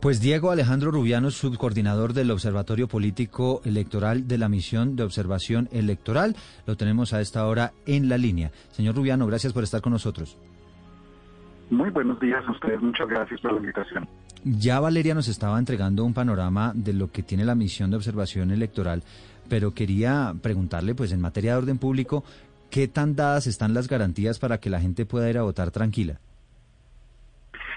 Pues Diego Alejandro Rubiano, subcoordinador del Observatorio Político Electoral de la Misión de Observación Electoral, lo tenemos a esta hora en la línea. Señor Rubiano, gracias por estar con nosotros. Muy buenos días a ustedes, muchas gracias por la invitación. Ya Valeria nos estaba entregando un panorama de lo que tiene la misión de observación electoral, pero quería preguntarle, pues en materia de orden público, ¿qué tan dadas están las garantías para que la gente pueda ir a votar tranquila?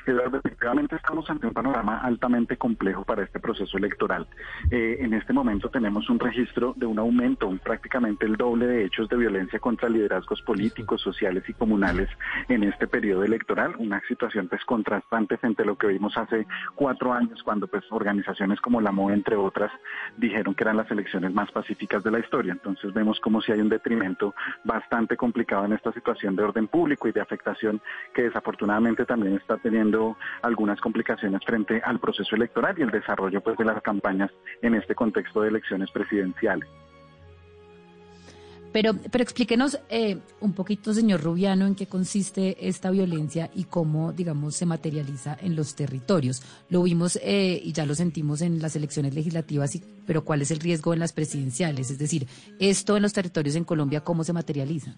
Eduardo, efectivamente estamos ante un panorama altamente complejo para este proceso electoral. Eh, en este momento tenemos un registro de un aumento, prácticamente el doble de hechos de violencia contra liderazgos políticos, sociales y comunales en este periodo electoral, una situación pues contrastante frente a lo que vimos hace cuatro años cuando pues organizaciones como la MOE, entre otras, dijeron que eran las elecciones más pacíficas de la historia. Entonces vemos como si hay un detrimento bastante complicado en esta situación de orden público y de afectación que desafortunadamente también está teniendo algunas complicaciones frente al proceso electoral y el desarrollo pues de las campañas en este contexto de elecciones presidenciales. Pero, pero explíquenos eh, un poquito, señor Rubiano, en qué consiste esta violencia y cómo, digamos, se materializa en los territorios. Lo vimos eh, y ya lo sentimos en las elecciones legislativas, y, pero ¿cuál es el riesgo en las presidenciales? Es decir, esto en los territorios en Colombia, ¿cómo se materializa?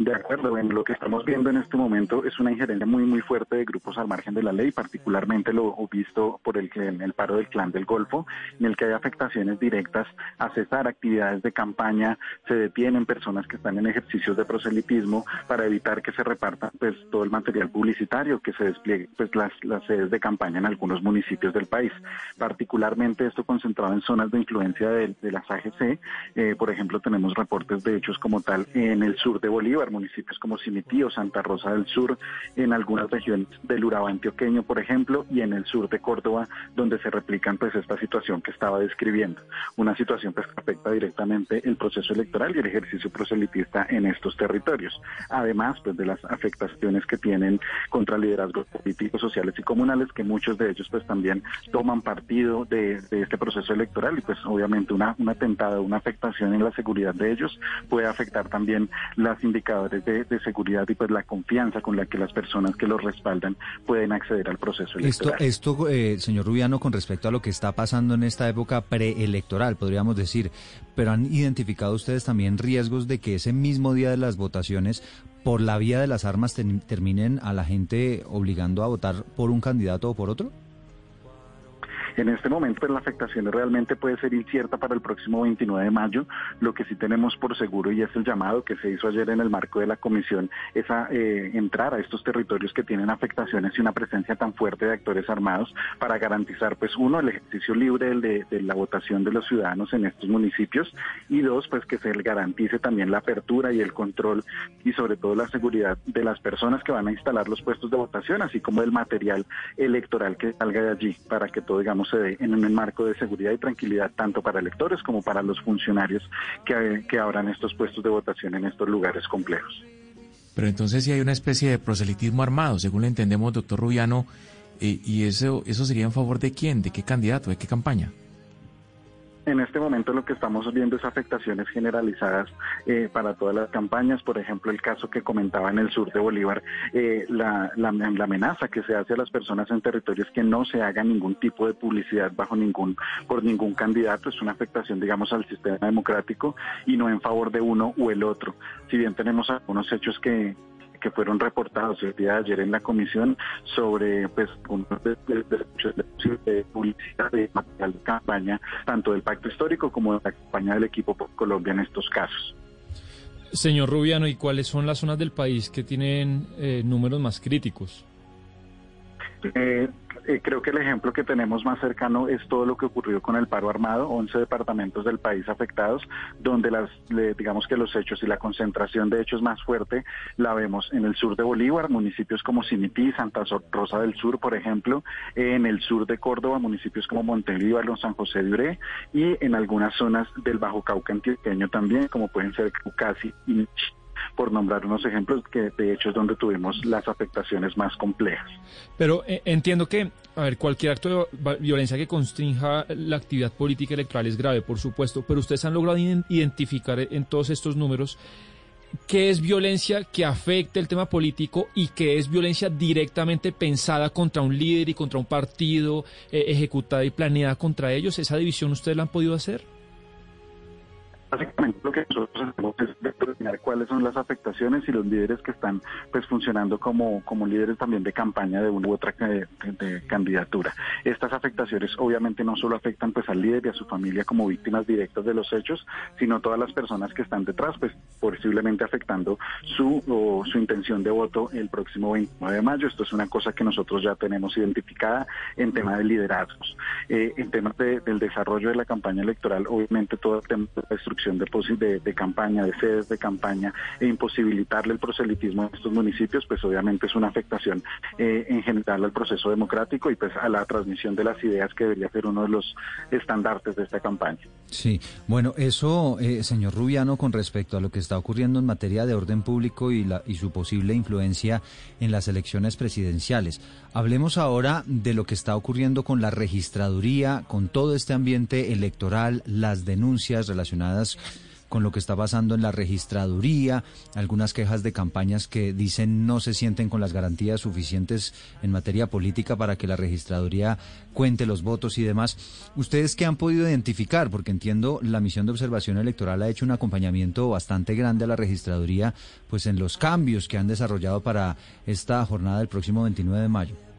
De acuerdo, bueno, lo que estamos viendo en este momento es una injerencia muy muy fuerte de grupos al margen de la ley, particularmente lo visto por el, el paro del clan del Golfo, en el que hay afectaciones directas a cesar actividades de campaña, se detienen personas que están en ejercicios de proselitismo para evitar que se repartan pues todo el material publicitario, que se despliegue pues las, sedes de campaña en algunos municipios del país. Particularmente esto concentrado en zonas de influencia de, las AGC, eh, por ejemplo tenemos reportes de hechos como tal en el sur de Bolívar, municipios como Cimitío, Santa Rosa del Sur, en algunas regiones del Urabá antioqueño, por ejemplo, y en el sur de Córdoba, donde se replican pues esta situación que estaba describiendo, una situación pues, que afecta directamente el proceso electoral y el ejercicio proselitista en estos territorios, además pues de las afectaciones que tienen contra liderazgos políticos, sociales y comunales, que muchos de ellos pues también toman partido de, este proceso electoral y pues obviamente una, una tentada, una afectación en la seguridad de ellos puede afectar también las indicaciones de, seguridad y pues la confianza con la que las personas que los respaldan pueden acceder al proceso electoral. Esto, esto eh, señor Rubiano, con respecto a lo que está pasando en esta época preelectoral, podríamos decir, pero han identificado ustedes también riesgos de que ese mismo día de las votaciones, por la vía de las armas, terminen a la gente obligando a votar por un candidato o por otro? En este momento pues, la afectación realmente puede ser incierta para el próximo 29 de mayo. Lo que sí tenemos por seguro y es el llamado que se hizo ayer en el marco de la comisión es a eh, entrar a estos territorios que tienen afectaciones y una presencia tan fuerte de actores armados para garantizar pues uno el ejercicio libre de, de la votación de los ciudadanos en estos municipios y dos pues que se garantice también la apertura y el control y sobre todo la seguridad de las personas que van a instalar los puestos de votación así como el material electoral que salga de allí para que todo digamos se dé en un marco de seguridad y tranquilidad tanto para electores como para los funcionarios que, que abran estos puestos de votación en estos lugares complejos. Pero entonces si hay una especie de proselitismo armado, según le entendemos, doctor Rubiano, eh, ¿y eso, eso sería en favor de quién? ¿De qué candidato? ¿De qué campaña? En este momento lo que estamos viendo es afectaciones generalizadas eh, para todas las campañas. Por ejemplo, el caso que comentaba en el sur de Bolívar, eh, la, amenaza que se hace a las personas en territorios que no se haga ningún tipo de publicidad bajo ningún por ningún candidato es una afectación, digamos, al sistema democrático y no en favor de uno u el otro. Si bien tenemos algunos hechos que, que fueron reportados el día de ayer en la comisión sobre pues derechos de publicidad de material de campaña, tanto del pacto histórico como de la campaña del equipo por Colombia en estos casos. Señor Rubiano, ¿y cuáles son las zonas del país que tienen eh, números más críticos? Eh, eh, creo que el ejemplo que tenemos más cercano es todo lo que ocurrió con el paro armado, 11 departamentos del país afectados, donde las, digamos que los hechos y la concentración de hechos más fuerte la vemos en el sur de Bolívar, municipios como Sinití, Santa Rosa del Sur, por ejemplo, en el sur de Córdoba, municipios como Montelíbano, San José de Uré, y en algunas zonas del Bajo Cauca antioqueño también, como pueden ser Caucasi y por nombrar unos ejemplos que de hecho es donde tuvimos las afectaciones más complejas. Pero eh, entiendo que, a ver, cualquier acto de violencia que constrinja la actividad política electoral es grave, por supuesto, pero ustedes han logrado identificar en todos estos números qué es violencia que afecta el tema político y qué es violencia directamente pensada contra un líder y contra un partido, eh, ejecutada y planeada contra ellos. ¿Esa división ustedes la han podido hacer? Básicamente lo que nosotros hacemos es determinar cuáles son las afectaciones y los líderes que están pues funcionando como, como líderes también de campaña de una u otra de, candidatura. Estas afectaciones obviamente no solo afectan pues al líder y a su familia como víctimas directas de los hechos, sino todas las personas que están detrás, pues posiblemente afectando su o su intención de voto el próximo 29 de mayo. Esto es una cosa que nosotros ya tenemos identificada en tema de liderazgos. Eh, en temas del desarrollo de la campaña electoral, obviamente todo el tema de la de, de, campaña, de sedes de campaña e imposibilitarle el proselitismo en estos municipios, pues obviamente es una afectación eh, en general al proceso democrático y pues a la transmisión de las ideas que debería ser uno de los estandartes de esta campaña. Sí, bueno, eso, eh, señor Rubiano, con respecto a lo que está ocurriendo en materia de orden público y, la, y su posible influencia en las elecciones presidenciales. Hablemos ahora de lo que está ocurriendo con la registraduría, con todo este ambiente electoral, las denuncias relacionadas con lo que está pasando en la registraduría, algunas quejas de campañas que dicen no se sienten con las garantías suficientes en materia política para que la registraduría cuente los votos y demás. ¿Ustedes qué han podido identificar? Porque entiendo la misión de observación electoral ha hecho un acompañamiento bastante grande a la registraduría, pues en los cambios que han desarrollado para esta jornada del próximo 29 de mayo.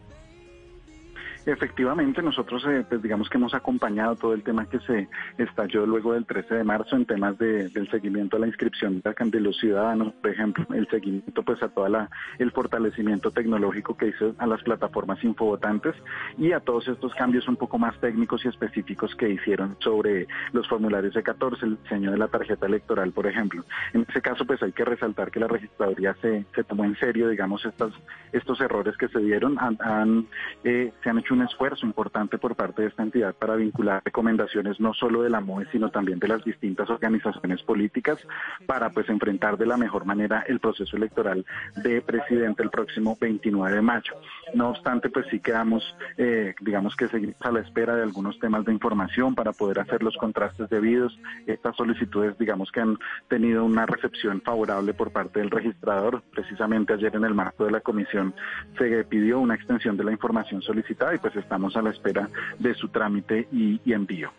Efectivamente, nosotros eh, pues digamos que hemos acompañado todo el tema que se estalló luego del 13 de marzo en temas de, del seguimiento a la inscripción de los ciudadanos, por ejemplo, el seguimiento pues a toda la el fortalecimiento tecnológico que hizo a las plataformas infovotantes y a todos estos cambios un poco más técnicos y específicos que hicieron sobre los formularios de 14, el diseño de la tarjeta electoral, por ejemplo. En ese caso, pues hay que resaltar que la registraduría se, se tomó en serio, digamos, estas, estos errores que se dieron, han, eh, se han un esfuerzo importante por parte de esta entidad para vincular recomendaciones no solo de la MOE, sino también de las distintas organizaciones políticas para pues enfrentar de la mejor manera el proceso electoral de presidente el próximo 29 de mayo. No obstante, pues sí quedamos, eh, digamos que seguimos a la espera de algunos temas de información para poder hacer los contrastes debidos. Estas solicitudes, digamos que han tenido una recepción favorable por parte del registrador. Precisamente ayer en el marco de la comisión se pidió una extensión de la información solicitada y pues estamos a la espera de su trámite y, envío.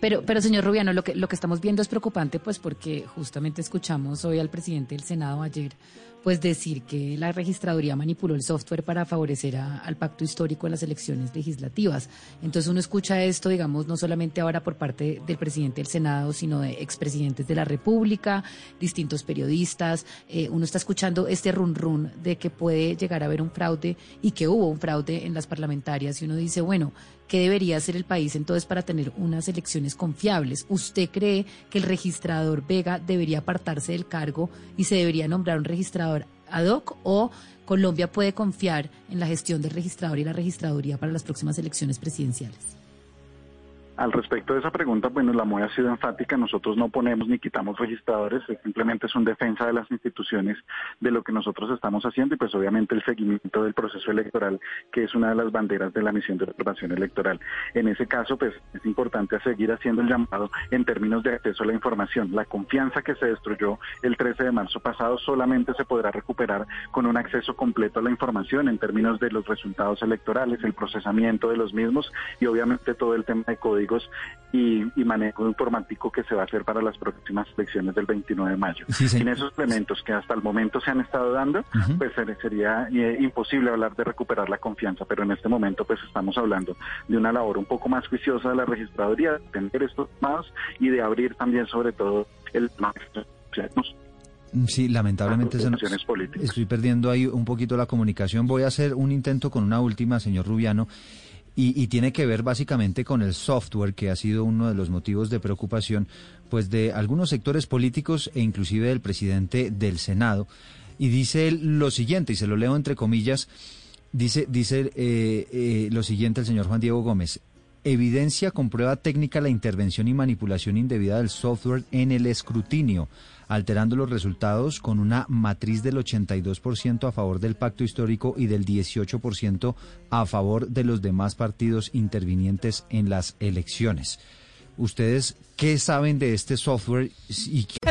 Pero, pero señor Rubiano, lo que, lo que estamos viendo es preocupante, pues porque justamente escuchamos hoy al presidente del Senado ayer pues decir que la registraduría manipuló el software para favorecer al pacto histórico en las elecciones legislativas. Entonces uno escucha esto, digamos, no solamente ahora por parte del presidente del Senado, sino de expresidentes de la República, distintos periodistas. Eh, uno está escuchando este run run de que puede llegar a haber un fraude y que hubo un fraude en las parlamentarias y uno dice, bueno, ¿Qué debería hacer el país entonces para tener unas elecciones confiables? ¿Usted cree que el registrador Vega debería apartarse del cargo y se debería nombrar un registrador ad hoc o Colombia puede confiar en la gestión del registrador y la registraduría para las próximas elecciones presidenciales? Al respecto de esa pregunta, bueno, la MOE ha sido enfática, nosotros no ponemos ni quitamos registradores, simplemente es un defensa de las instituciones de lo que nosotros estamos haciendo y pues obviamente el seguimiento del proceso electoral, que es una de las banderas de la misión de observación electoral. En ese caso, pues es importante seguir haciendo el llamado en términos de acceso a la información. La confianza que se destruyó el 13 de marzo pasado solamente se podrá recuperar con un acceso completo a la información en términos de los resultados electorales, el procesamiento de los mismos y obviamente todo el tema de código y, manejo informático que se va a hacer para las próximas elecciones del 29 de mayo. Sin esos elementos que hasta el momento se han estado dando, pues sería eh, imposible hablar de recuperar la confianza, pero en este momento pues estamos hablando de una labor un poco más juiciosa de la registraduría, de tener estos más y de abrir también sobre todo el Sí, lamentablemente se nos- estoy perdiendo ahí un poquito la comunicación. Voy a hacer un intento con una última, señor Rubiano, y, y tiene que ver básicamente con el software, que ha sido uno de los motivos de preocupación, pues de algunos sectores políticos e inclusive del presidente del Senado. Y dice lo siguiente, y se lo leo entre comillas, dice, dice eh, eh, lo siguiente el señor Juan Diego Gómez. Evidencia con prueba técnica la intervención y manipulación indebida del software en el escrutinio, alterando los resultados con una matriz del 82% a favor del pacto histórico y del 18% a favor de los demás partidos intervinientes en las elecciones. ¿Ustedes qué saben de este software y qué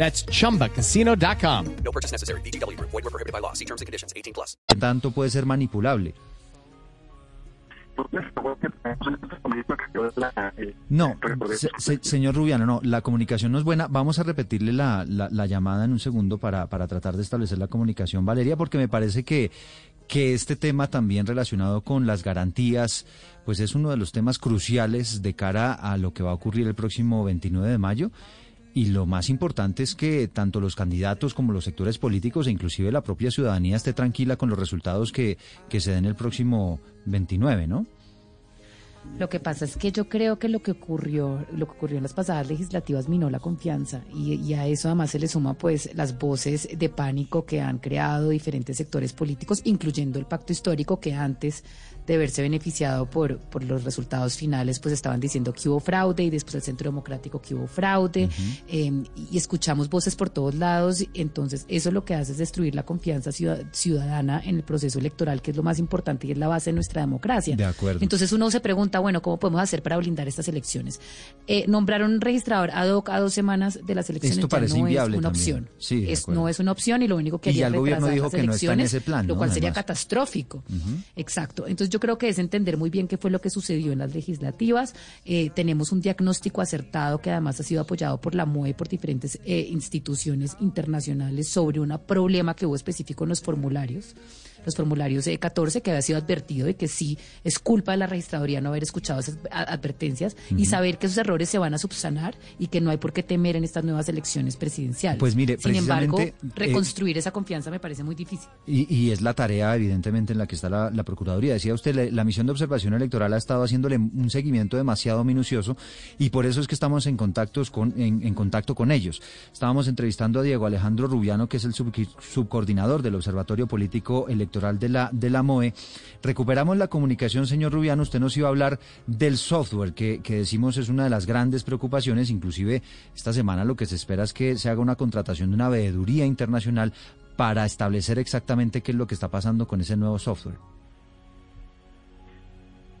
That's chumbacasino.com. No purchase necessary. VGW Group. Void were prohibited by law. See terms and conditions. 18 plus. tanto puede ser manipulable? No, se- se- señor Rubiano, no, la comunicación no es buena. Vamos a repetirle la, la, la llamada en un segundo para, para tratar de establecer la comunicación, Valeria, porque me parece que, que este tema también relacionado con las garantías, pues es uno de los temas cruciales de cara a lo que va a ocurrir el próximo 29 de mayo. Y lo más importante es que tanto los candidatos como los sectores políticos e inclusive la propia ciudadanía esté tranquila con los resultados que, que se den el próximo 29, ¿no? Lo que pasa es que yo creo que lo que ocurrió, lo que ocurrió en las pasadas legislativas minó la confianza y, y a eso además se le suma pues las voces de pánico que han creado diferentes sectores políticos, incluyendo el pacto histórico que antes de verse beneficiado por, por los resultados finales, pues estaban diciendo que hubo fraude y después el Centro Democrático que hubo fraude eh, y escuchamos voces por todos lados, entonces eso lo que hace es destruir la confianza ciudad- ciudadana en el proceso electoral, que es lo más importante y es la base de nuestra democracia. De acuerdo. Entonces uno se pregunta, bueno, ¿cómo podemos hacer para blindar estas elecciones? Eh, nombraron un registrador ad hoc a dos semanas de las elecciones Esto parece no inviable es una también. opción. Sí, Es- no es una opción y lo único que haría el es gobierno dijo que no está en ese plan, Lo cual sería Además. catastrófico. Exacto. Entonces yo creo que es entender muy bien qué fue lo que sucedió en las legislativas. Eh, tenemos un diagnóstico acertado que además ha sido apoyado por la MOE y por diferentes eh, instituciones internacionales sobre un problema que hubo específico en los formularios. Los formularios eh, 14 que había sido advertido de que sí es culpa de la registraduría no haber escuchado esas advertencias y saber que esos errores se van a subsanar y que no hay por qué temer en estas nuevas elecciones presidenciales. Pues mire, Sin embargo, eh, reconstruir esa confianza me parece muy difícil. Y, y es la tarea, evidentemente, en la que está la, la Procuraduría. Decía usted, la, la misión de observación electoral ha estado haciéndole un seguimiento demasiado minucioso y por eso es que estamos en, contactos con, en, en contacto con ellos. Estábamos entrevistando a Diego Alejandro Rubiano, que es el sub- subcoordinador del Observatorio Político Electoral de la, de la MOE. Recuperamos la comunicación, señor Rubiano. Usted nos iba a hablar del software, que, que decimos es una de las grandes preocupaciones. Inclusive, esta semana lo que se espera es que se haga una contratación de una veeduría internacional para establecer exactamente qué es lo que está pasando con ese nuevo software.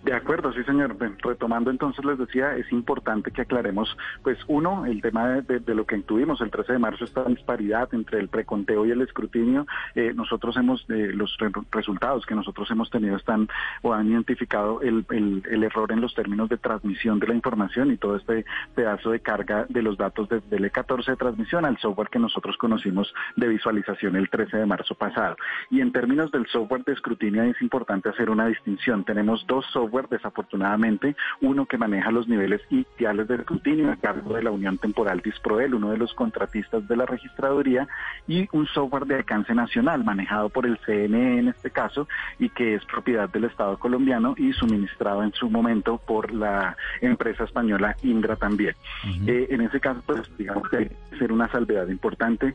De acuerdo, sí, señor. Retomando entonces, les decía, es importante que aclaremos, pues uno, el tema de, de- de lo que tuvimos el 13 de marzo, esta disparidad entre el preconteo y el escrutinio. Eh, nosotros hemos, eh, los re- resultados que nosotros hemos tenido están o han identificado el, el- error en los términos de transmisión de la información y todo este pedazo de carga de los datos desde el E14 de transmisión al software que nosotros conocimos de visualización el 13 de marzo pasado. Y en términos del software de escrutinio es importante hacer una distinción. Tenemos dos software, desafortunadamente, uno que maneja los niveles iniciales de escrutinio a cargo de la Unión Temporal Disproel, uno de los contratistas de la registraduría, y un software de alcance nacional manejado por el CNE en este caso y que es propiedad del Estado colombiano y suministrado en su momento por la empresa española Indra también. Eh, en ese caso, pues digamos que hay que hacer una salvedad importante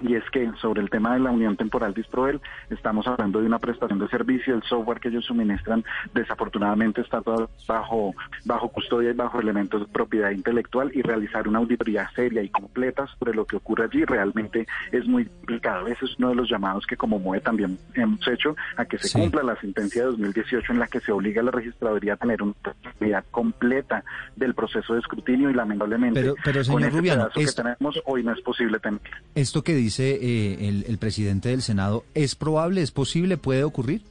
y es que sobre el tema de la unión temporal Disproel estamos hablando de una prestación de servicio, el software que ellos suministran desafortunadamente está todo bajo bajo custodia y bajo elementos de propiedad intelectual y realizar una auditoría seria y completa sobre lo que ocurre allí realmente es muy complicado. Ese es uno de los llamados que como MOE también hemos hecho a que se Sí. cumpla la sentencia de 2018 en la que se obliga a la registraduría a tener una propiedad completa del proceso de escrutinio y lamentablemente Pero- pero, con señor ese Rubiano, pedazo que tenemos hoy no es posible tener. Esto que dice eh, el, el presidente del Senado, ¿es probable, es posible, puede ocurrir?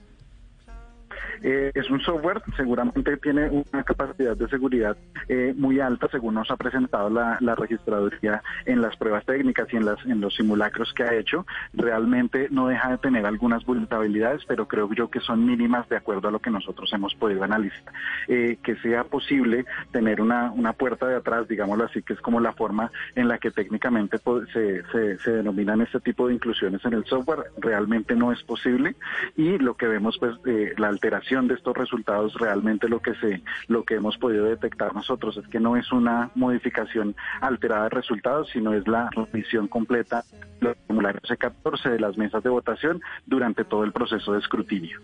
Eh, es un software, seguramente tiene una capacidad de seguridad eh, muy alta, según nos ha presentado la, la, registraduría en las pruebas técnicas y en, las, en los simulacros que ha hecho. Realmente no deja de tener algunas vulnerabilidades, pero creo yo que son mínimas de acuerdo a lo que nosotros hemos podido analizar. Eh, que sea posible tener una, una puerta de atrás, digámoslo así, que es como la forma en la que técnicamente se, se, se denominan este tipo de inclusiones en el software, realmente no es posible y lo que vemos pues eh, la alteración de estos resultados realmente lo que se lo que hemos podido detectar nosotros es que no es una modificación alterada de resultados sino es la revisión completa los formularios C14 de las mesas de votación durante todo el proceso de escrutinio.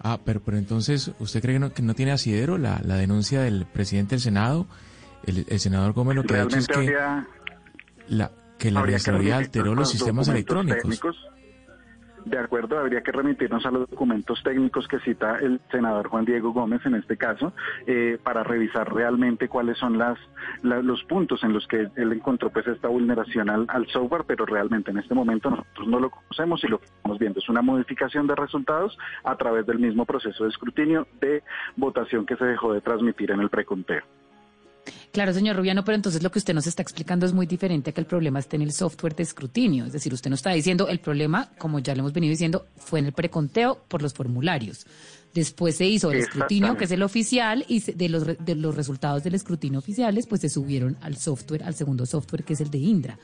Ah, pero, pero entonces, ¿usted cree que no, que no tiene asidero la, la denuncia del presidente del Senado? El, el senador Gómez lo que ha dicho es que la, que la alteró los sistemas electrónicos. Técnicos de acuerdo, habría que remitirnos a los documentos técnicos que cita el senador Juan Diego Gómez en este caso, eh, para revisar realmente cuáles son las, los puntos en los que él encontró pues esta vulneración al, al, software, pero realmente en este momento nosotros no lo conocemos y lo que estamos viendo es una modificación de resultados a través del mismo proceso de escrutinio de votación que se dejó de transmitir en el preconteo. Claro, señor Rubiano, pero entonces lo que usted nos está explicando es muy diferente a que el problema esté en el software de escrutinio. Es decir, usted nos está diciendo el problema, como ya lo hemos venido diciendo, fue en el preconteo por los formularios. Después se hizo el escrutinio, que es el oficial, y de los, de los resultados del escrutinio oficiales, pues se subieron al software, al segundo software, que es el de Indra.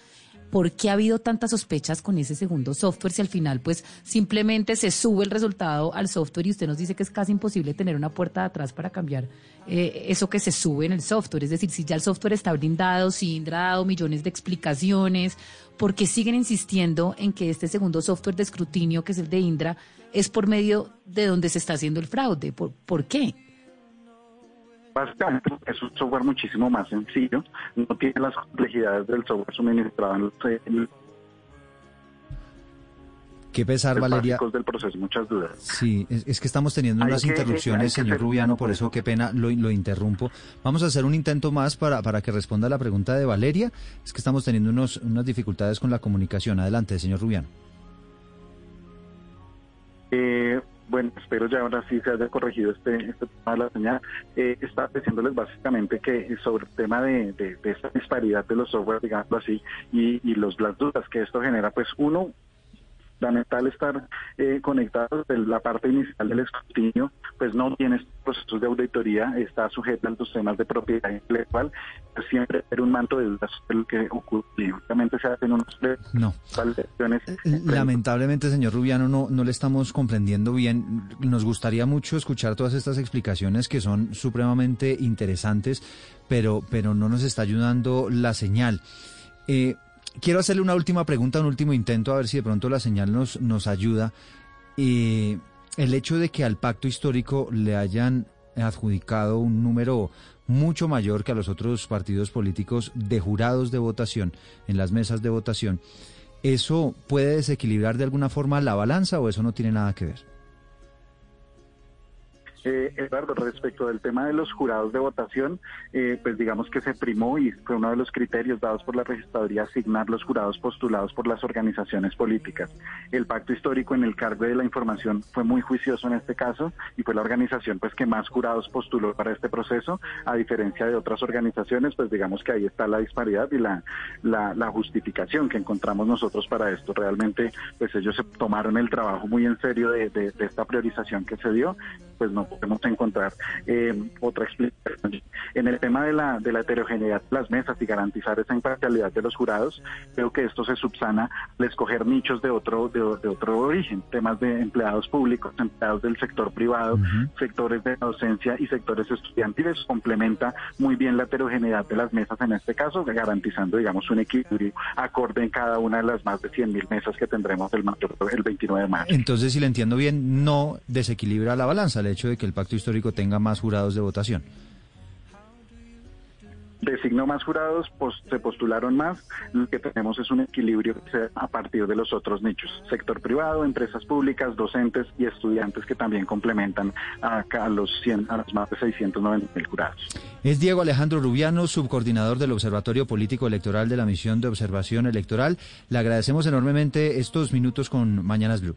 ¿Por qué ha habido tantas sospechas con ese segundo software si al final pues simplemente se sube el resultado al software y usted nos dice que es casi imposible tener una puerta de atrás para cambiar eh, eso que se sube en el software? Es decir, si ya el software está blindado, si Indra ha dado millones de explicaciones, ¿por qué siguen insistiendo en que este segundo software de escrutinio, que es el de Indra, es por medio de donde se está haciendo el fraude? ¿Por, ¿por qué? Básicamente es un software muchísimo más sencillo, no tiene las complejidades del software suministrado en los, Qué pesar, Valeria. del proceso, muchas dudas. Sí, es, que estamos teniendo unas interrupciones, señor Rubiano, por eso qué pena lo, lo, interrumpo. Vamos a hacer un intento más para, para que responda a la pregunta de Valeria. Es que estamos teniendo unos, unas dificultades con la comunicación. Adelante, señor Rubiano. Espero ya ahora sí se haya corregido este, este tema de la señal. Eh, está diciéndoles básicamente que sobre el tema de, de, de esta disparidad de los software, digamos así, y, y los, las dudas que esto genera, pues uno, fundamental estar eh, conectados. La parte inicial del escrutinio, pues no tiene procesos de auditoría, está sujeta a los temas de propiedad intelectual. Siempre hay un manto de dudas lo que ocurre. Obviamente se hacen unos no. Eh, lamentablemente, señor Rubiano, no, no le estamos comprendiendo bien. Nos gustaría mucho escuchar todas estas explicaciones que son supremamente interesantes, pero, pero no nos está ayudando la señal. Eh, quiero hacerle una última pregunta, un último intento, a ver si de pronto la señal nos, nos ayuda. El hecho de que al pacto histórico le hayan adjudicado un número mucho mayor que a los otros partidos políticos de jurados de votación en las mesas de votación, ¿eso puede desequilibrar de alguna forma la balanza o eso no tiene nada que ver? Eh, Eduardo, respecto del tema de los jurados de votación, eh, pues digamos que se primó y fue uno de los criterios dados por la registraduría asignar los jurados postulados por las organizaciones políticas. El pacto histórico en el cargo de la información fue muy juicioso en este caso y fue la organización pues que más jurados postuló para este proceso, a diferencia de otras organizaciones, pues digamos que ahí está la disparidad y la, la, la justificación que encontramos nosotros para esto. Realmente pues ellos se tomaron el trabajo muy en serio de, de, de esta priorización que se dio, pues no podemos encontrar eh, otra explicación. En el tema de la, de la heterogeneidad de las mesas y garantizar esa imparcialidad de los jurados, creo que esto se subsana al escoger nichos de otro, de, otro origen, temas de empleados públicos, empleados del sector privado, sectores de docencia y sectores estudiantiles, complementa muy bien la heterogeneidad de las mesas en este caso, garantizando, digamos, un equilibrio acorde en cada una de las más de 100.000 mesas que tendremos el, el 29 de marzo. Entonces, si le entiendo bien, no desequilibra la balanza el hecho de que el pacto histórico tenga más jurados de votación designó más jurados, pues se postularon más. Lo que tenemos es un equilibrio a partir de los otros nichos, sector privado, empresas públicas, docentes y estudiantes que también complementan a, a los 100, a los más de 690 mil jurados. Es Diego Alejandro Rubiano, subcoordinador del Observatorio Político Electoral de la Misión de Observación Electoral. Le agradecemos enormemente estos minutos con Mañanas Blue.